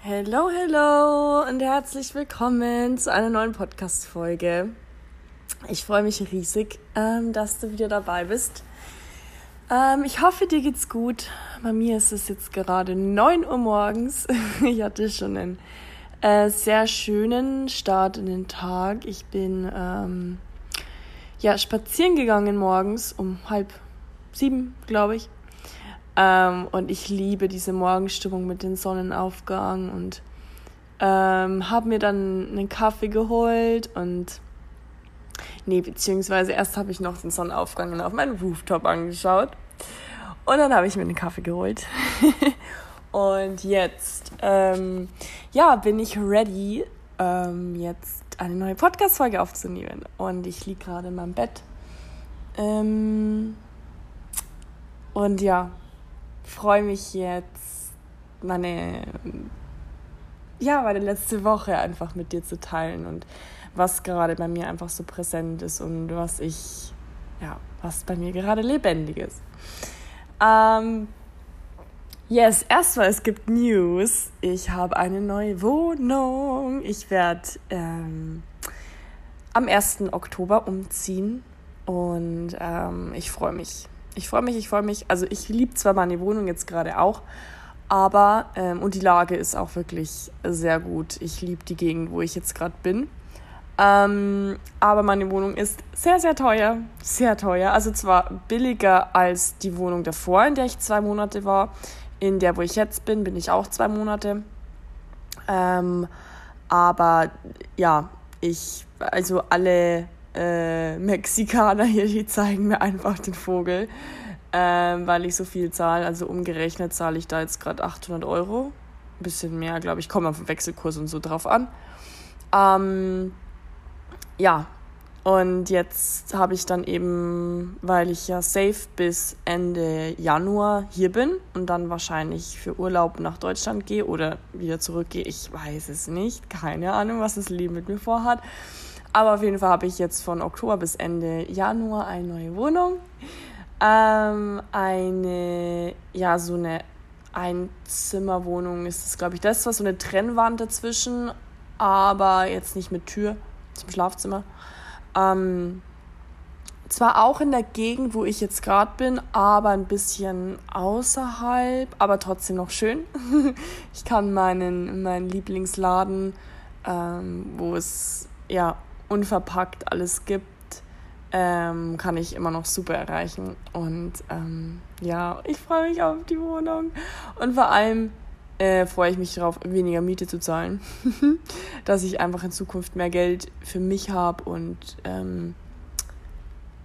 Hello, hello und herzlich willkommen zu einer neuen Podcast-Folge. Ich freue mich riesig, ähm, dass du wieder dabei bist. Ähm, ich hoffe, dir geht's gut. Bei mir ist es jetzt gerade 9 Uhr morgens. Ich hatte schon einen äh, sehr schönen Start in den Tag. Ich bin ähm, ja spazieren gegangen morgens um halb sieben, glaube ich. Ähm, und ich liebe diese Morgenstimmung mit dem Sonnenaufgang und ähm, habe mir dann einen Kaffee geholt und nee, beziehungsweise erst habe ich noch den Sonnenaufgang auf meinem Rooftop angeschaut und dann habe ich mir einen Kaffee geholt. und jetzt, ähm, ja, bin ich ready, ähm, jetzt eine neue Podcast-Folge aufzunehmen. Und ich liege gerade in meinem Bett. Ähm, und ja, freue mich jetzt, meine, ja, meine letzte Woche einfach mit dir zu teilen und was gerade bei mir einfach so präsent ist und was ich, ja, was bei mir gerade lebendig ist. Ähm, yes, erstmal, es gibt News. Ich habe eine neue Wohnung. Ich werde ähm, am 1. Oktober umziehen und ähm, ich freue mich. Ich freue mich, ich freue mich. Also ich liebe zwar meine Wohnung jetzt gerade auch, aber ähm, und die Lage ist auch wirklich sehr gut. Ich liebe die Gegend, wo ich jetzt gerade bin. Ähm, aber meine Wohnung ist sehr, sehr teuer. Sehr teuer. Also zwar billiger als die Wohnung davor, in der ich zwei Monate war. In der, wo ich jetzt bin, bin ich auch zwei Monate. Ähm, aber ja, ich, also alle äh, Mexikaner hier, die zeigen mir einfach den Vogel, ähm, weil ich so viel zahle. Also umgerechnet zahle ich da jetzt gerade 800 Euro. Ein bisschen mehr, glaube ich, kommt auf den Wechselkurs und so drauf an. Ähm, ja, und jetzt habe ich dann eben, weil ich ja safe bis Ende Januar hier bin und dann wahrscheinlich für Urlaub nach Deutschland gehe oder wieder zurückgehe, ich weiß es nicht, keine Ahnung, was das Leben mit mir vorhat. Aber auf jeden Fall habe ich jetzt von Oktober bis Ende Januar eine neue Wohnung. Ähm, eine, ja, so eine Einzimmerwohnung ist es, glaube ich. Da ist zwar so eine Trennwand dazwischen, aber jetzt nicht mit Tür zum Schlafzimmer. Ähm, zwar auch in der Gegend, wo ich jetzt gerade bin, aber ein bisschen außerhalb, aber trotzdem noch schön. ich kann meinen, meinen Lieblingsladen, ähm, wo es ja unverpackt alles gibt, ähm, kann ich immer noch super erreichen. Und ähm, ja, ich freue mich auf die Wohnung. Und vor allem äh, freue ich mich darauf, weniger Miete zu zahlen. Dass ich einfach in Zukunft mehr Geld für mich habe und ähm,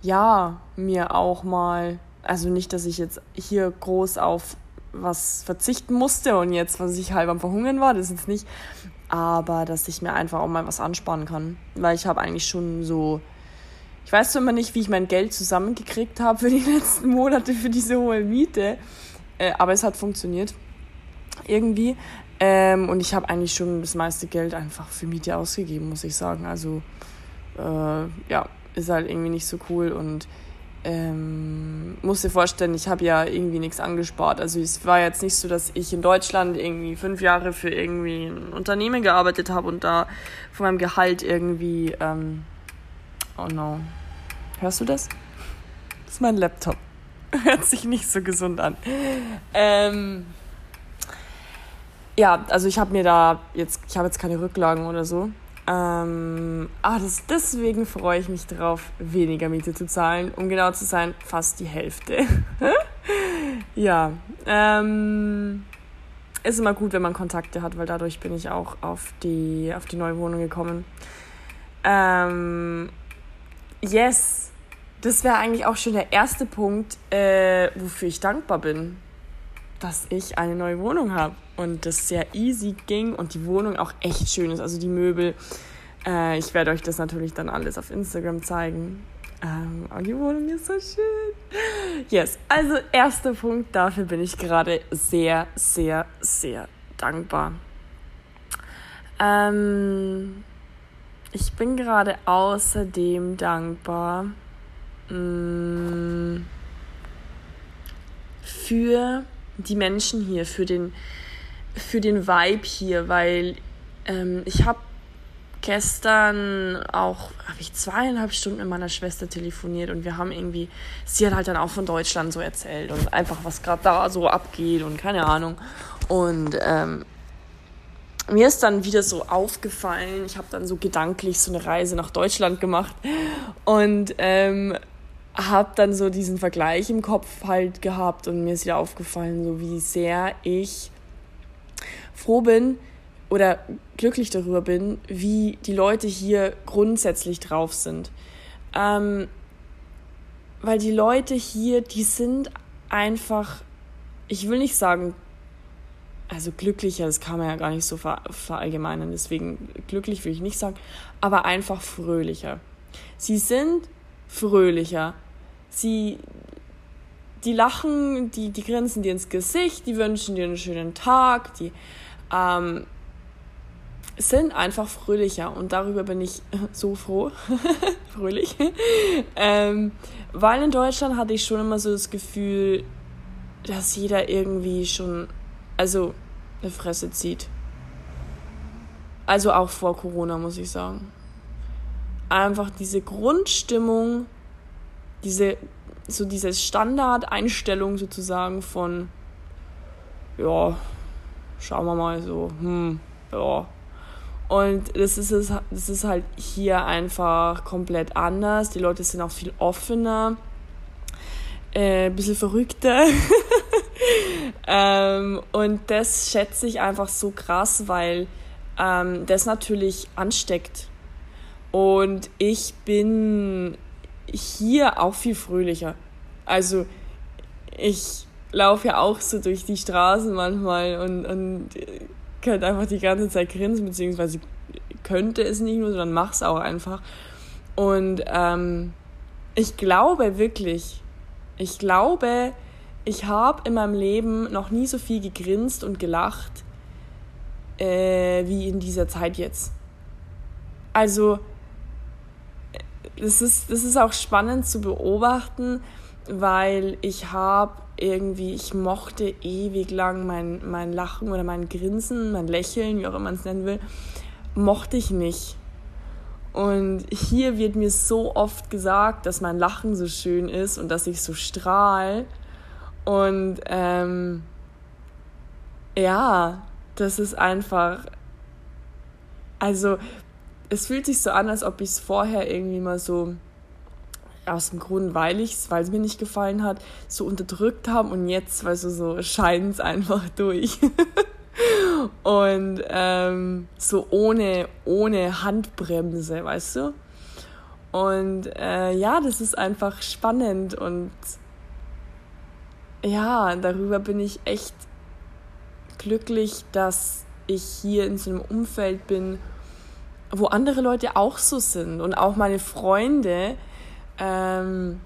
ja, mir auch mal, also nicht, dass ich jetzt hier groß auf was verzichten musste und jetzt, was ich halb am Verhungern war, das ist jetzt nicht, aber dass ich mir einfach auch mal was ansparen kann. Weil ich habe eigentlich schon so, ich weiß immer nicht, wie ich mein Geld zusammengekriegt habe für die letzten Monate für diese hohe Miete, äh, aber es hat funktioniert. Irgendwie. Ähm, und ich habe eigentlich schon das meiste Geld einfach für Miete ausgegeben, muss ich sagen. Also, äh, ja, ist halt irgendwie nicht so cool und ähm, muss dir vorstellen, ich habe ja irgendwie nichts angespart. Also es war jetzt nicht so, dass ich in Deutschland irgendwie fünf Jahre für irgendwie ein Unternehmen gearbeitet habe und da von meinem Gehalt irgendwie, ähm, oh no, hörst du das? Das ist mein Laptop. Hört sich nicht so gesund an. Ähm, ja, also ich habe mir da jetzt, ich habe jetzt keine Rücklagen oder so. Ähm, ah, das, deswegen freue ich mich darauf, weniger Miete zu zahlen. Um genau zu sein, fast die Hälfte. ja, ähm, ist immer gut, wenn man Kontakte hat, weil dadurch bin ich auch auf die, auf die neue Wohnung gekommen. Ähm, yes, das wäre eigentlich auch schon der erste Punkt, äh, wofür ich dankbar bin, dass ich eine neue Wohnung habe und das sehr easy ging und die Wohnung auch echt schön ist. Also die Möbel. Äh, ich werde euch das natürlich dann alles auf Instagram zeigen. Ähm, aber die Wohnung ist so schön. Yes, also erster Punkt, dafür bin ich gerade sehr, sehr, sehr dankbar. Ähm, ich bin gerade außerdem dankbar mh, mm, für die Menschen hier, für den für den Vibe hier, weil ähm, ich habe gestern auch, habe ich zweieinhalb Stunden mit meiner Schwester telefoniert und wir haben irgendwie, sie hat halt dann auch von Deutschland so erzählt und einfach, was gerade da so abgeht und keine Ahnung. Und ähm, mir ist dann wieder so aufgefallen, ich habe dann so gedanklich so eine Reise nach Deutschland gemacht und ähm, habe dann so diesen Vergleich im Kopf halt gehabt und mir ist wieder aufgefallen, so wie sehr ich froh bin oder glücklich darüber bin, wie die Leute hier grundsätzlich drauf sind. Ähm, weil die Leute hier, die sind einfach, ich will nicht sagen, also glücklicher, das kann man ja gar nicht so verallgemeinern, deswegen glücklich will ich nicht sagen, aber einfach fröhlicher. Sie sind fröhlicher. Sie, die lachen, die, die grinsen dir ins Gesicht, die wünschen dir einen schönen Tag, die ähm, sind einfach fröhlicher und darüber bin ich so froh, fröhlich, ähm, weil in Deutschland hatte ich schon immer so das Gefühl, dass jeder irgendwie schon, also eine Fresse zieht. Also auch vor Corona, muss ich sagen. Einfach diese Grundstimmung, diese, so diese Standardeinstellung sozusagen von, ja, schauen wir mal so, hm, ja. Und das ist, es, das ist halt hier einfach komplett anders. Die Leute sind auch viel offener, äh, ein bisschen verrückter. ähm, und das schätze ich einfach so krass, weil ähm, das natürlich ansteckt. Und ich bin hier auch viel fröhlicher. Also ich laufe ja auch so durch die Straßen manchmal und, und könnte einfach die ganze Zeit grinsen, beziehungsweise könnte es nicht nur, sondern mach's auch einfach. Und ähm, ich glaube wirklich, ich glaube, ich habe in meinem Leben noch nie so viel gegrinst und gelacht äh, wie in dieser Zeit jetzt. Also, das ist, das ist auch spannend zu beobachten, weil ich habe irgendwie, ich mochte ewig lang mein, mein Lachen oder mein Grinsen, mein Lächeln, wie auch immer man es nennen will, mochte ich nicht. Und hier wird mir so oft gesagt, dass mein Lachen so schön ist und dass ich so strahl. Und ähm, ja, das ist einfach. Also, es fühlt sich so an, als ob ich es vorher irgendwie mal so aus dem Grund, weil ich es, weil es mir nicht gefallen hat, so unterdrückt haben und jetzt, weißt du, so scheint es einfach durch. und ähm, so ohne, ohne Handbremse, weißt du? Und äh, ja, das ist einfach spannend und ja, darüber bin ich echt glücklich, dass ich hier in so einem Umfeld bin, wo andere Leute auch so sind und auch meine Freunde, ähm,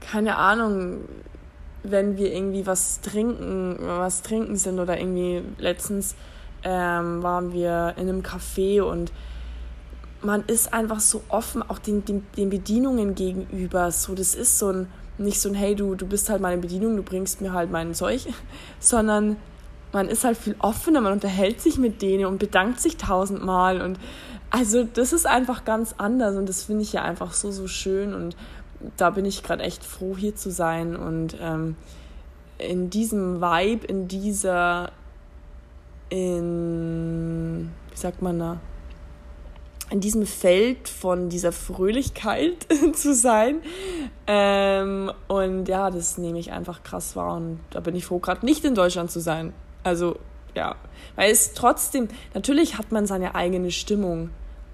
keine Ahnung, wenn wir irgendwie was trinken, was trinken sind oder irgendwie letztens ähm, waren wir in einem Café und man ist einfach so offen, auch den, den, den Bedienungen gegenüber. So, das ist so ein, nicht so ein, hey, du, du bist halt meine Bedienung, du bringst mir halt mein Zeug, sondern man ist halt viel offener, man unterhält sich mit denen und bedankt sich tausendmal und also das ist einfach ganz anders und das finde ich ja einfach so, so schön und da bin ich gerade echt froh, hier zu sein und ähm, in diesem Vibe, in dieser, in, wie sagt man da, in diesem Feld von dieser Fröhlichkeit zu sein. Ähm, und ja, das nehme ich einfach krass wahr und da bin ich froh, gerade nicht in Deutschland zu sein. Also ja, weil es trotzdem, natürlich hat man seine eigene Stimmung,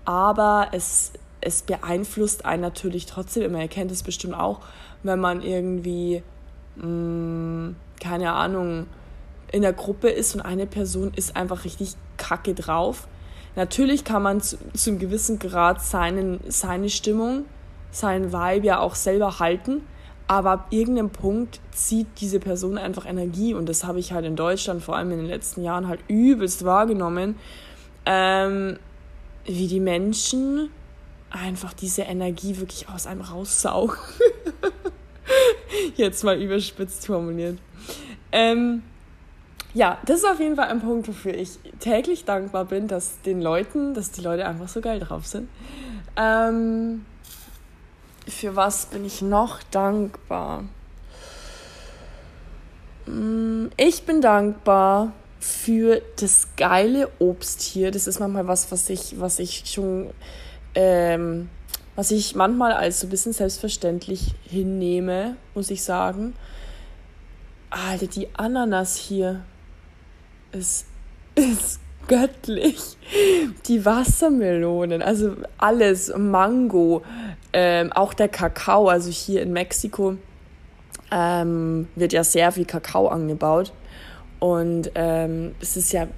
aber es, es beeinflusst einen natürlich trotzdem immer. Ihr kennt es bestimmt auch, wenn man irgendwie, mh, mm, keine Ahnung, in der Gruppe ist und eine Person ist einfach richtig kacke drauf. Natürlich kann man zu, zu einem gewissen Grad seinen, seine Stimmung, seinen Vibe ja auch selber halten, aber ab irgendeinem Punkt zieht diese Person einfach Energie und das habe ich halt in Deutschland vor allem in den letzten Jahren halt übelst wahrgenommen, ähm, wie die Menschen einfach diese Energie wirklich aus einem raussaugen. Jetzt mal überspitzt formuliert. Ähm, ja, das ist auf jeden Fall ein Punkt, wofür ich täglich dankbar bin, dass den Leuten, dass die Leute einfach so geil drauf sind. Ähm, für was bin ich noch dankbar? Mm, ich bin dankbar für das geile Obst hier. Das ist manchmal was, was ich, was ich schon, ähm, was ich manchmal als so ein bisschen selbstverständlich hinnehme, muss ich sagen. Alter, die Ananas hier ist, ist göttlich. Die Wassermelonen, also alles, Mango, ähm, auch der Kakao, also hier in Mexiko ähm, wird ja sehr viel Kakao angebaut. Und ähm, es ist ja,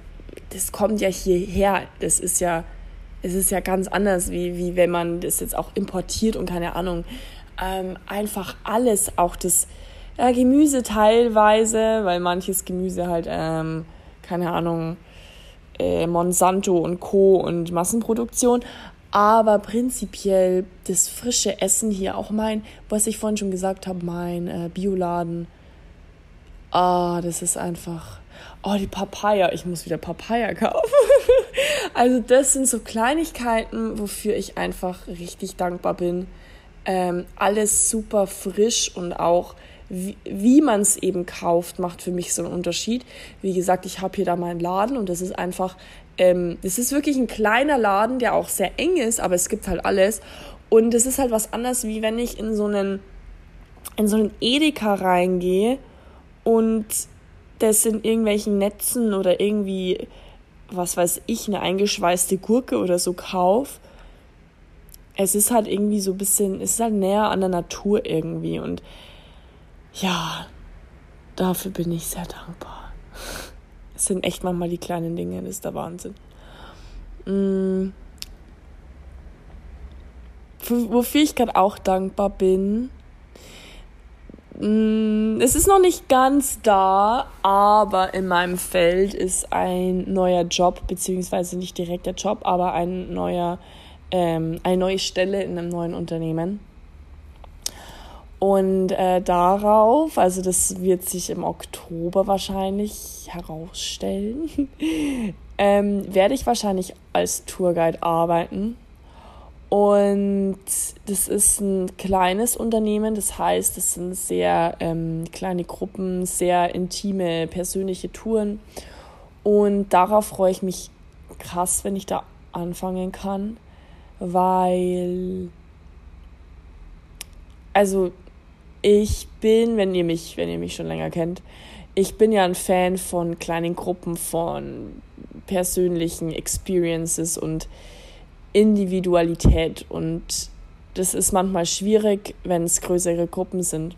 das kommt ja hierher. Das ist ja, es ist ja ganz anders, wie, wie wenn man das jetzt auch importiert und keine Ahnung. Ähm, einfach alles, auch das äh, Gemüse teilweise, weil manches Gemüse halt, ähm, keine Ahnung, äh, Monsanto und Co. und Massenproduktion. Aber prinzipiell das frische Essen hier, auch mein, was ich vorhin schon gesagt habe, mein äh, Bioladen. Ah, das ist einfach. Oh, die Papaya. Ich muss wieder Papaya kaufen. also, das sind so Kleinigkeiten, wofür ich einfach richtig dankbar bin. Ähm, alles super frisch und auch wie, wie man es eben kauft, macht für mich so einen Unterschied. Wie gesagt, ich habe hier da meinen Laden und das ist einfach, ähm, das ist wirklich ein kleiner Laden, der auch sehr eng ist, aber es gibt halt alles. Und es ist halt was anderes, wie wenn ich in so einen, in so einen Edeka reingehe und das in irgendwelchen Netzen oder irgendwie, was weiß ich, eine eingeschweißte Gurke oder so kaufe. Es ist halt irgendwie so ein bisschen, es ist halt näher an der Natur irgendwie und ja, dafür bin ich sehr dankbar. Es sind echt manchmal die kleinen Dinge, das ist der Wahnsinn. Mm. Wofür ich gerade auch dankbar bin, mm, es ist noch nicht ganz da, aber in meinem Feld ist ein neuer Job, beziehungsweise nicht direkt der Job, aber ein neuer, ähm, eine neue Stelle in einem neuen Unternehmen. Und äh, darauf, also das wird sich im Oktober wahrscheinlich herausstellen, ähm, werde ich wahrscheinlich als Tourguide arbeiten. Und das ist ein kleines Unternehmen, das heißt, es sind sehr ähm, kleine Gruppen, sehr intime, persönliche Touren. Und darauf freue ich mich krass, wenn ich da anfangen kann, weil, also ich bin, wenn ihr mich, wenn ihr mich schon länger kennt, ich bin ja ein Fan von kleinen Gruppen, von persönlichen Experiences und Individualität. Und das ist manchmal schwierig, wenn es größere Gruppen sind.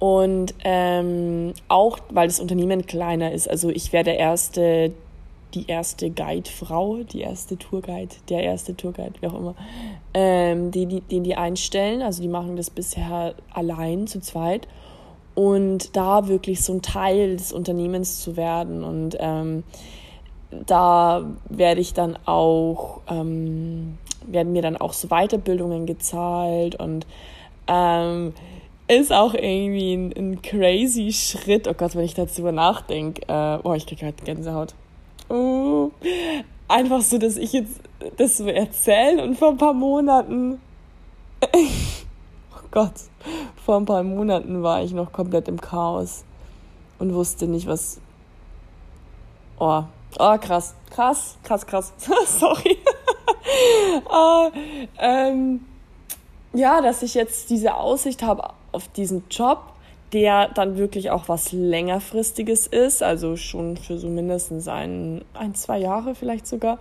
Und ähm, auch, weil das Unternehmen kleiner ist. Also ich wäre der erste die erste Guide-Frau, die erste Tourguide, der erste Tourguide, wie auch immer, ähm, die, die, den die einstellen. Also die machen das bisher allein, zu zweit. Und da wirklich so ein Teil des Unternehmens zu werden. Und ähm, da werde ich dann auch, ähm, werden mir dann auch so Weiterbildungen gezahlt und ähm, ist auch irgendwie ein, ein, crazy Schritt. Oh Gott, wenn ich darüber nachdenke. Äh, oh, ich kriege gerade Gänsehaut. Oh, einfach so, dass ich jetzt das so erzähle und vor ein paar Monaten. oh Gott, vor ein paar Monaten war ich noch komplett im Chaos und wusste nicht, was. Oh, oh krass, krass, krass, krass. Sorry. oh, ähm, ja, dass ich jetzt diese Aussicht habe auf diesen Job der dann wirklich auch was längerfristiges ist, also schon für so mindestens ein, ein zwei Jahre vielleicht sogar,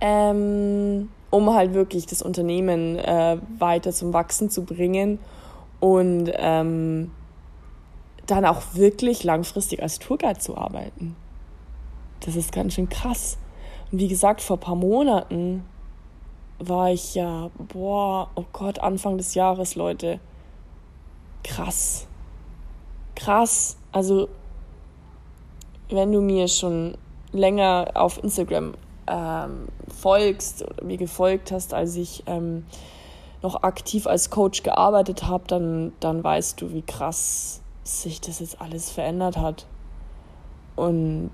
ähm, um halt wirklich das Unternehmen äh, weiter zum Wachsen zu bringen und ähm, dann auch wirklich langfristig als Tourguide zu arbeiten. Das ist ganz schön krass. Und wie gesagt, vor ein paar Monaten war ich ja, boah, oh Gott, Anfang des Jahres, Leute krass. Krass. Also, wenn du mir schon länger auf Instagram ähm, folgst oder mir gefolgt hast, als ich ähm, noch aktiv als Coach gearbeitet habe, dann, dann weißt du, wie krass sich das jetzt alles verändert hat. Und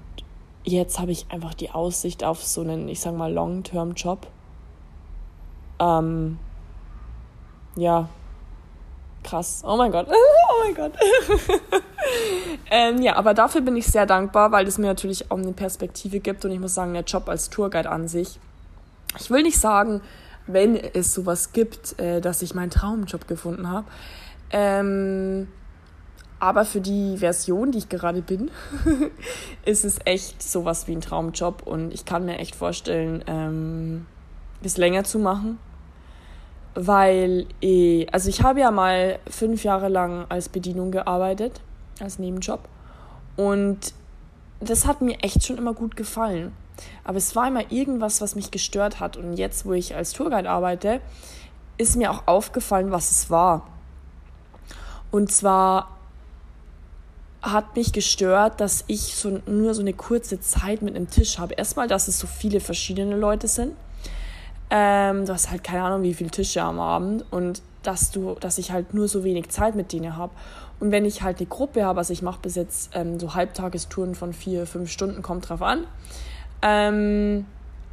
jetzt habe ich einfach die Aussicht auf so einen, ich sag mal, Long-Term-Job. Ähm, ja, krass. Oh mein Gott. Oh mein Gott. ähm, ja, aber dafür bin ich sehr dankbar, weil es mir natürlich auch eine Perspektive gibt und ich muss sagen, der Job als Tourguide an sich. Ich will nicht sagen, wenn es sowas gibt, äh, dass ich meinen Traumjob gefunden habe. Ähm, aber für die Version, die ich gerade bin, ist es echt sowas wie ein Traumjob und ich kann mir echt vorstellen, ähm, bis länger zu machen weil ich, also ich habe ja mal fünf Jahre lang als Bedienung gearbeitet, als Nebenjob. Und das hat mir echt schon immer gut gefallen. Aber es war immer irgendwas, was mich gestört hat. Und jetzt, wo ich als Tourguide arbeite, ist mir auch aufgefallen, was es war. Und zwar hat mich gestört, dass ich so, nur so eine kurze Zeit mit einem Tisch habe. Erstmal, dass es so viele verschiedene Leute sind. Ähm, du hast halt keine Ahnung, wie viele Tische am Abend und dass du, dass ich halt nur so wenig Zeit mit denen habe. Und wenn ich halt eine Gruppe habe, also ich mache bis jetzt ähm, so Halbtagestouren von vier, fünf Stunden, kommt drauf an. Ähm,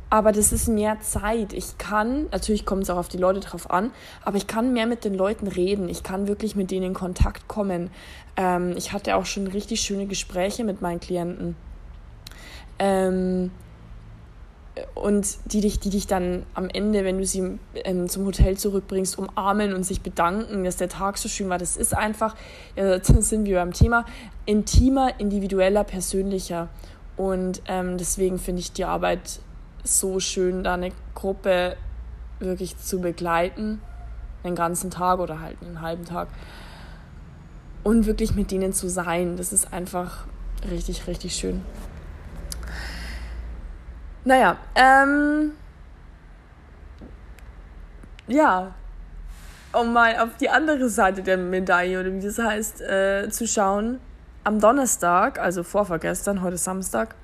aber das ist mehr Zeit. Ich kann, natürlich kommt es auch auf die Leute drauf an, aber ich kann mehr mit den Leuten reden. Ich kann wirklich mit denen in Kontakt kommen. Ähm, ich hatte auch schon richtig schöne Gespräche mit meinen Klienten. Ähm, und die dich, die dich dann am Ende, wenn du sie ähm, zum Hotel zurückbringst, umarmen und sich bedanken, dass der Tag so schön war. Das ist einfach, äh, sind wir beim Thema, intimer, individueller, persönlicher. Und ähm, deswegen finde ich die Arbeit so schön, da eine Gruppe wirklich zu begleiten, einen ganzen Tag oder halt einen halben Tag. Und wirklich mit denen zu sein, das ist einfach richtig, richtig schön. Naja, ähm, ja, um mal auf die andere Seite der Medaille oder wie das heißt, äh, zu schauen. Am Donnerstag, also vorvergestern, heute Samstag,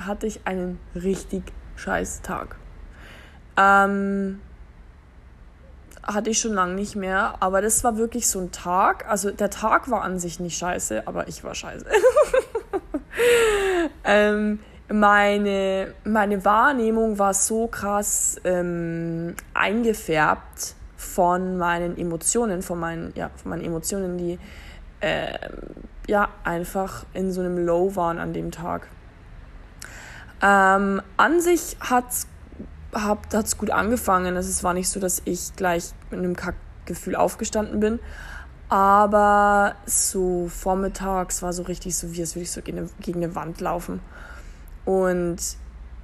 hatte ich einen richtig scheiß Tag. Ähm, hatte ich schon lange nicht mehr, aber das war wirklich so ein Tag. Also der Tag war an sich nicht scheiße, aber ich war scheiße. ähm, meine, meine Wahrnehmung war so krass ähm, eingefärbt von meinen Emotionen, von meinen, ja, von meinen Emotionen, die äh, ja einfach in so einem Low waren an dem Tag. Ähm, an sich hat es gut angefangen. Also es war nicht so, dass ich gleich mit einem Kackgefühl aufgestanden bin. Aber so vormittags war so richtig so, wie als würde ich so gegen eine, gegen eine Wand laufen. Und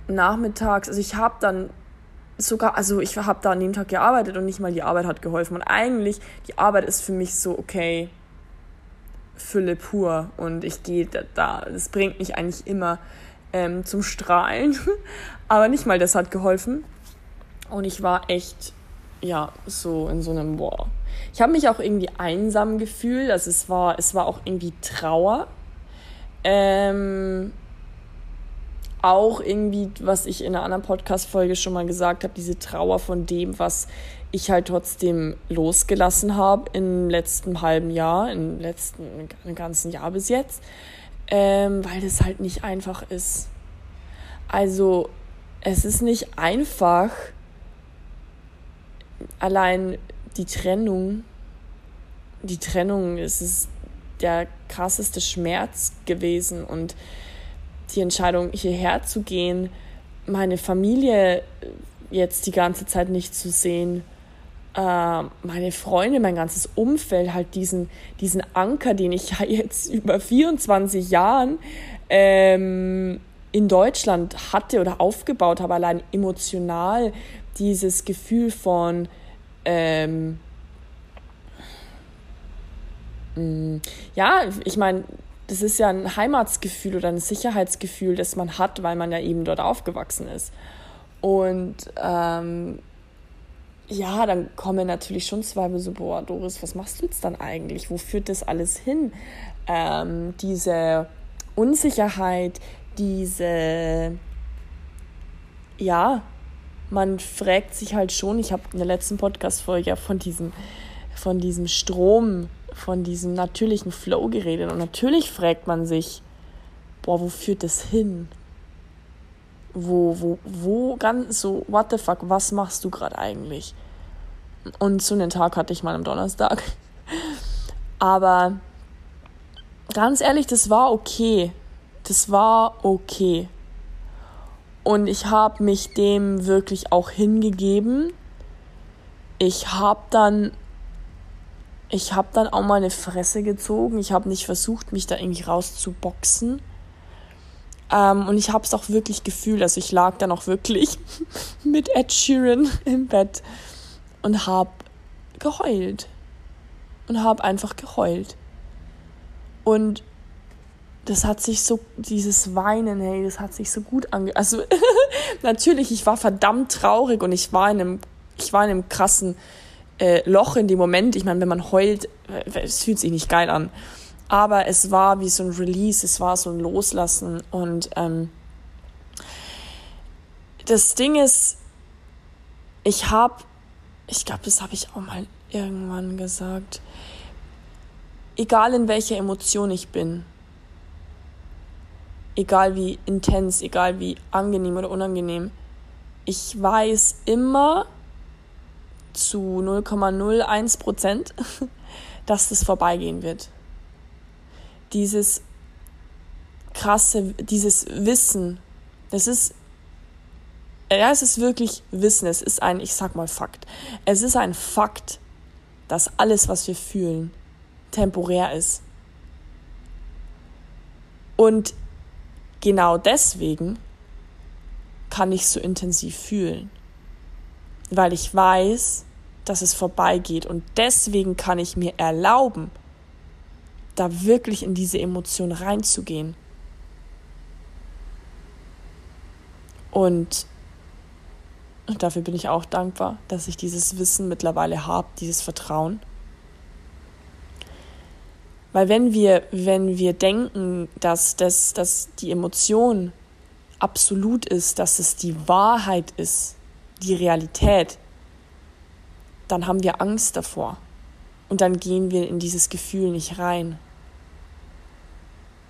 nachmittags, also ich habe dann sogar, also ich habe da an dem Tag gearbeitet und nicht mal die Arbeit hat geholfen. Und eigentlich, die Arbeit ist für mich so, okay, Fülle pur und ich gehe da, das bringt mich eigentlich immer ähm, zum Strahlen. Aber nicht mal das hat geholfen. Und ich war echt, ja, so in so einem, boah. Ich habe mich auch irgendwie einsam gefühlt. Also es war, es war auch irgendwie Trauer. Ähm, auch irgendwie, was ich in einer anderen Podcast-Folge schon mal gesagt habe, diese Trauer von dem, was ich halt trotzdem losgelassen habe im letzten halben Jahr, im letzten im ganzen Jahr bis jetzt, ähm, weil das halt nicht einfach ist. Also es ist nicht einfach, allein die Trennung, die Trennung, es ist der krasseste Schmerz gewesen und die Entscheidung, hierher zu gehen, meine Familie jetzt die ganze Zeit nicht zu sehen, äh, meine Freunde, mein ganzes Umfeld, halt diesen, diesen Anker, den ich ja jetzt über 24 Jahren ähm, in Deutschland hatte oder aufgebaut habe, allein emotional dieses Gefühl von ähm, mm, ja, ich meine, das ist ja ein Heimatsgefühl oder ein Sicherheitsgefühl, das man hat, weil man ja eben dort aufgewachsen ist. Und ähm, ja, dann kommen natürlich schon Zweifel so, boah, Doris, was machst du jetzt dann eigentlich? Wo führt das alles hin? Ähm, diese Unsicherheit, diese, ja, man fragt sich halt schon, ich habe in der letzten Podcast-Folge ja von diesem, von diesem Strom von diesem natürlichen Flow geredet. Und natürlich fragt man sich, boah, wo führt das hin? Wo, wo, wo ganz so, what the fuck, was machst du gerade eigentlich? Und so einen Tag hatte ich mal am Donnerstag. Aber ganz ehrlich, das war okay. Das war okay. Und ich habe mich dem wirklich auch hingegeben. Ich habe dann ich habe dann auch mal eine Fresse gezogen. Ich habe nicht versucht, mich da irgendwie rauszuboxen. Ähm, und ich habe es auch wirklich gefühlt. Also ich lag dann auch wirklich mit Ed Sheeran im Bett und habe geheult. Und habe einfach geheult. Und das hat sich so, dieses Weinen, hey, das hat sich so gut ange... Also natürlich, ich war verdammt traurig und ich war in einem, ich war in einem krassen äh, Loch in dem Moment. Ich meine, wenn man heult, äh, es fühlt sich nicht geil an. Aber es war wie so ein Release, es war so ein Loslassen. Und ähm, das Ding ist, ich habe, ich glaube, das habe ich auch mal irgendwann gesagt, egal in welcher Emotion ich bin, egal wie intens, egal wie angenehm oder unangenehm, ich weiß immer, zu 0,01 Prozent, dass das vorbeigehen wird. Dieses krasse, dieses Wissen, das ist, ja, es ist wirklich Wissen, es ist ein, ich sag mal Fakt. Es ist ein Fakt, dass alles, was wir fühlen, temporär ist. Und genau deswegen kann ich so intensiv fühlen weil ich weiß, dass es vorbeigeht. Und deswegen kann ich mir erlauben, da wirklich in diese Emotion reinzugehen. Und, dafür bin ich auch dankbar, dass ich dieses Wissen mittlerweile habe, dieses Vertrauen. Weil wenn wir, wenn wir denken, dass, das, dass die Emotion absolut ist, dass es die Wahrheit ist, die Realität, dann haben wir Angst davor. Und dann gehen wir in dieses Gefühl nicht rein.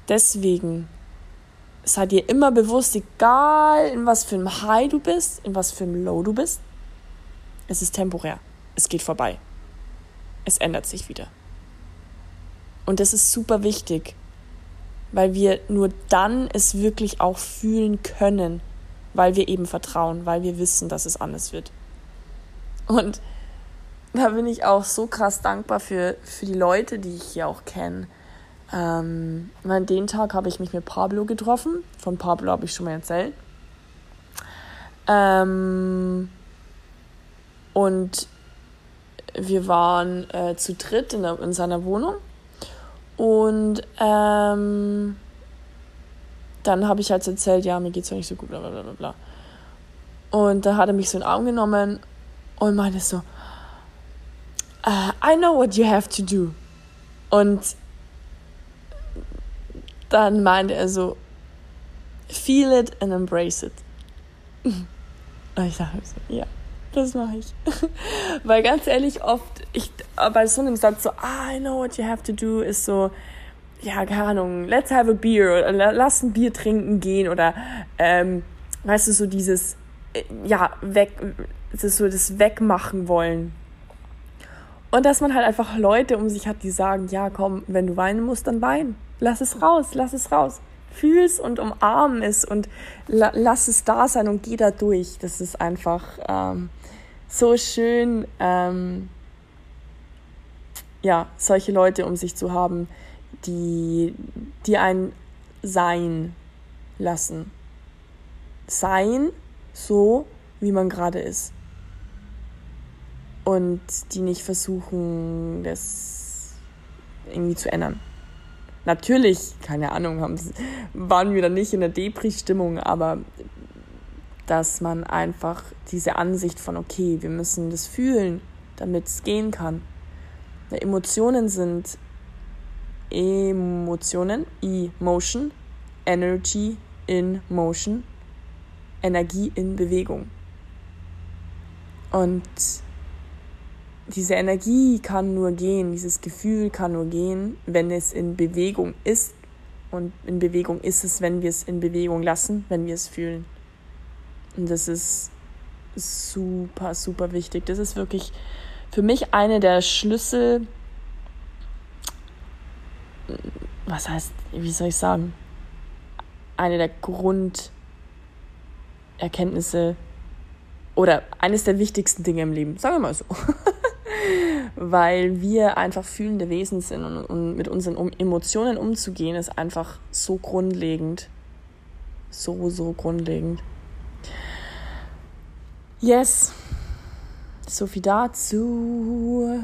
Deswegen sei dir immer bewusst, egal in was für einem High du bist, in was für einem Low du bist, es ist temporär. Es geht vorbei. Es ändert sich wieder. Und das ist super wichtig, weil wir nur dann es wirklich auch fühlen können, weil wir eben vertrauen, weil wir wissen, dass es anders wird. Und da bin ich auch so krass dankbar für, für die Leute, die ich hier auch kenne. Ähm, an den Tag habe ich mich mit Pablo getroffen. Von Pablo habe ich schon mal erzählt. Ähm, und wir waren äh, zu dritt in, in seiner Wohnung. Und ähm, dann habe ich halt erzählt, ja, mir geht es ja nicht so gut, bla bla bla bla. Und da hat er mich so in den Arm genommen und meinte so, uh, I know what you have to do. Und dann meinte er so, feel it and embrace it. Und ich dachte so, ja, das mache ich. Weil ganz ehrlich, oft, ich, bei so einem Satz so, I know what you have to do, ist so, ja, keine Ahnung, let's have a beer oder lass ein Bier trinken gehen oder, ähm, weißt du, so dieses, äh, ja, weg, das ist so das Wegmachen wollen. Und dass man halt einfach Leute um sich hat, die sagen, ja, komm, wenn du weinen musst, dann wein. Lass es raus, lass es raus. Fühl's und umarm es und la lass es da sein und geh da durch. Das ist einfach ähm, so schön, ähm, ja, solche Leute um sich zu haben, die, die ein sein lassen. Sein so, wie man gerade ist. Und die nicht versuchen, das irgendwie zu ändern. Natürlich, keine Ahnung, haben, waren wir dann nicht in der Depri-Stimmung, aber dass man einfach diese Ansicht von, okay, wir müssen das fühlen, damit es gehen kann. Emotionen sind Emotionen, Emotion, Energy in Motion, Energie in Bewegung. Und diese Energie kann nur gehen, dieses Gefühl kann nur gehen, wenn es in Bewegung ist Und in Bewegung ist es, wenn wir es in Bewegung lassen, wenn wir es fühlen. Und das ist super, super wichtig. Das ist wirklich für mich eine der Schlüssel. Was heißt, wie soll ich sagen? Eine der Grunderkenntnisse oder eines der wichtigsten Dinge im Leben, sagen wir mal so. Weil wir einfach fühlende Wesen sind und, und mit unseren Emotionen umzugehen, ist einfach so grundlegend. So, so grundlegend. Yes. So viel dazu.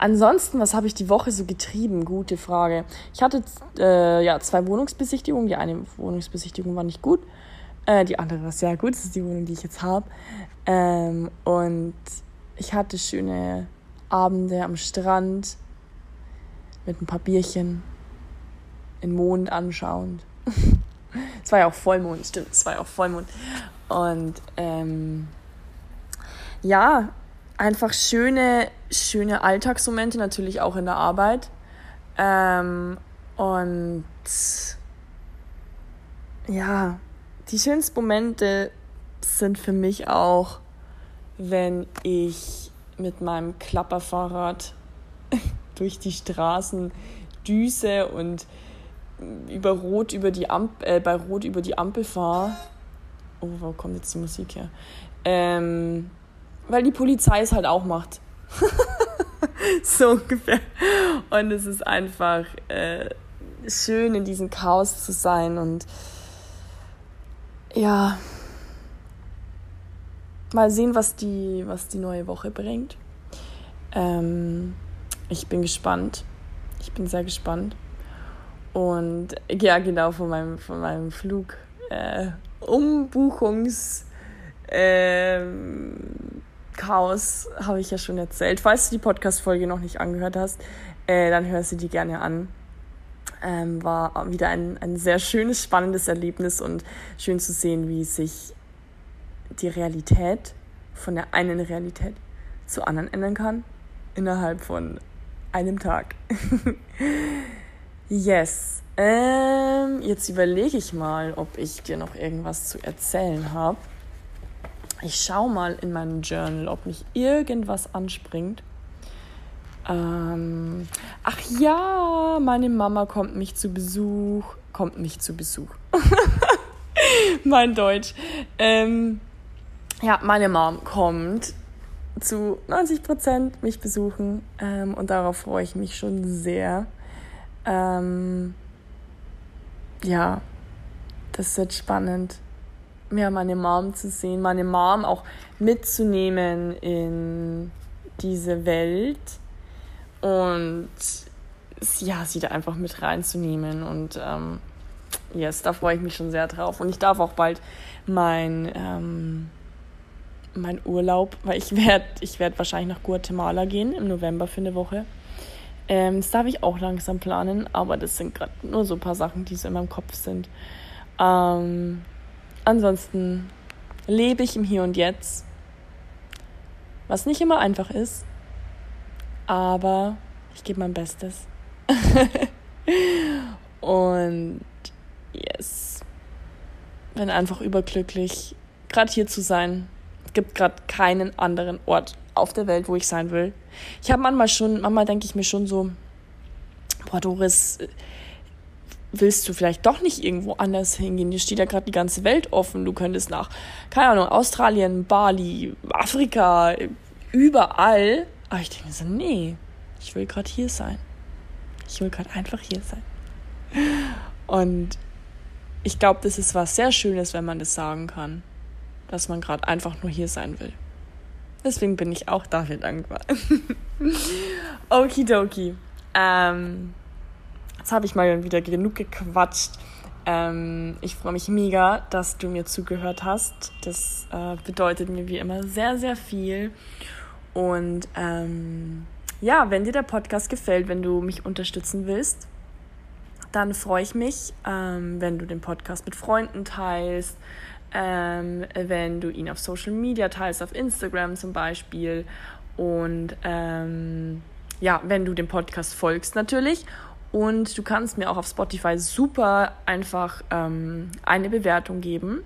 Ansonsten, was habe ich die Woche so getrieben? Gute Frage. Ich hatte äh, ja zwei Wohnungsbesichtigungen. Die eine Wohnungsbesichtigung war nicht gut. Äh, die andere war sehr gut. Das ist die Wohnung, die ich jetzt habe. Ähm, und ich hatte schöne Abende am Strand mit ein paar Bierchen, in Mond anschauend. es war ja auch Vollmond, stimmt, es war ja auch Vollmond. Und ähm, ja, einfach schöne, schöne Alltagsmomente, natürlich auch in der Arbeit. Ähm, und ja, die schönsten Momente sind für mich auch, wenn ich mit meinem Klapperfahrrad durch die Straßen düse und über Rot über die Ampel, äh, bei Rot über die Ampel fahre Oh, wo kommt jetzt die Musik her? Ähm, weil die Polizei es halt auch macht. so ungefähr. Und es ist einfach äh, schön, in diesem Chaos zu sein und ja, mal sehen, was die, was die neue Woche bringt. Ähm, ich bin gespannt. Ich bin sehr gespannt. Und ja, genau, von meinem, von meinem Flug. Äh, Umbuchungs ähm, Chaos habe ich ja schon erzählt. Falls du die Podcast-Folge noch nicht angehört hast, äh, dann hörst du die gerne an. Ähm, war wieder ein, ein sehr schönes, spannendes Erlebnis und schön zu sehen, wie sich die Realität von der einen Realität zur anderen ändern kann innerhalb von einem Tag. yes. Ähm, jetzt überlege ich mal, ob ich dir noch irgendwas zu erzählen habe. Ich schaue mal in meinem Journal, ob mich irgendwas anspringt. Ähm, ach ja, meine Mama kommt mich zu Besuch. Kommt mich zu Besuch. mein Deutsch. Ähm, ja, meine Mom kommt zu 90 Prozent mich besuchen ähm, und darauf freue ich mich schon sehr. Ähm, ja, das wird spannend, mehr meine Mom zu sehen, meine Mom auch mitzunehmen in diese Welt und ja, sie da einfach mit reinzunehmen und ähm, yes, da freue ich mich schon sehr drauf und ich darf auch bald mein ähm, mein Urlaub, weil ich werde ich werd wahrscheinlich nach Guatemala gehen im November für eine Woche ähm, das darf ich auch langsam planen, aber das sind gerade nur so ein paar Sachen, die so in meinem Kopf sind. Ähm, ansonsten lebe ich im Hier und Jetzt, was nicht immer einfach ist, aber ich gebe mein Bestes. und yes, bin einfach überglücklich, gerade hier zu sein. Es gibt gerade keinen anderen Ort auf der Welt, wo ich sein will. Ich habe manchmal schon, manchmal denke ich mir schon so, boah, Doris, willst du vielleicht doch nicht irgendwo anders hingehen? Dir steht ja gerade die ganze Welt offen. Du könntest nach, keine Ahnung, Australien, Bali, Afrika, überall. Aber ich denke mir so, nee, ich will gerade hier sein. Ich will gerade einfach hier sein. Und ich glaube, das ist was sehr Schönes, wenn man das sagen kann, dass man gerade einfach nur hier sein will. Deswegen bin ich auch dafür dankbar. Okidoki. Ähm, jetzt habe ich mal wieder genug gequatscht. Ähm, ich freue mich mega, dass du mir zugehört hast. Das äh, bedeutet mir wie immer sehr, sehr viel. Und ähm, ja, wenn dir der Podcast gefällt, wenn du mich unterstützen willst, dann freue ich mich, ähm, wenn du den Podcast mit Freunden teilst, ähm, wenn du ihn auf Social Media teilst, auf Instagram zum Beispiel. Und ähm, ja, wenn du dem Podcast folgst natürlich. Und du kannst mir auch auf Spotify super einfach ähm, eine Bewertung geben.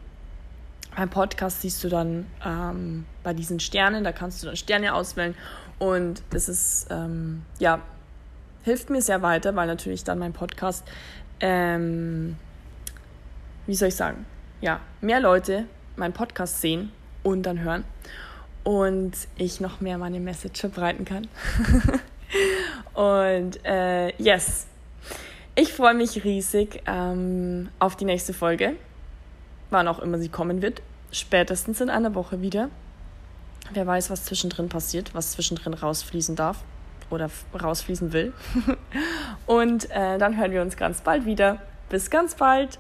Beim Podcast siehst du dann ähm, bei diesen Sternen, da kannst du dann Sterne auswählen. Und das ist, ähm, ja, hilft mir sehr weiter, weil natürlich dann mein Podcast, ähm, wie soll ich sagen, ja, mehr Leute meinen Podcast sehen und dann hören und ich noch mehr meine Message verbreiten kann. und äh, yes, ich freue mich riesig ähm, auf die nächste Folge, wann auch immer sie kommen wird. Spätestens in einer Woche wieder. Wer weiß, was zwischendrin passiert, was zwischendrin rausfließen darf oder rausfließen will. Und äh, dann hören wir uns ganz bald wieder. Bis ganz bald.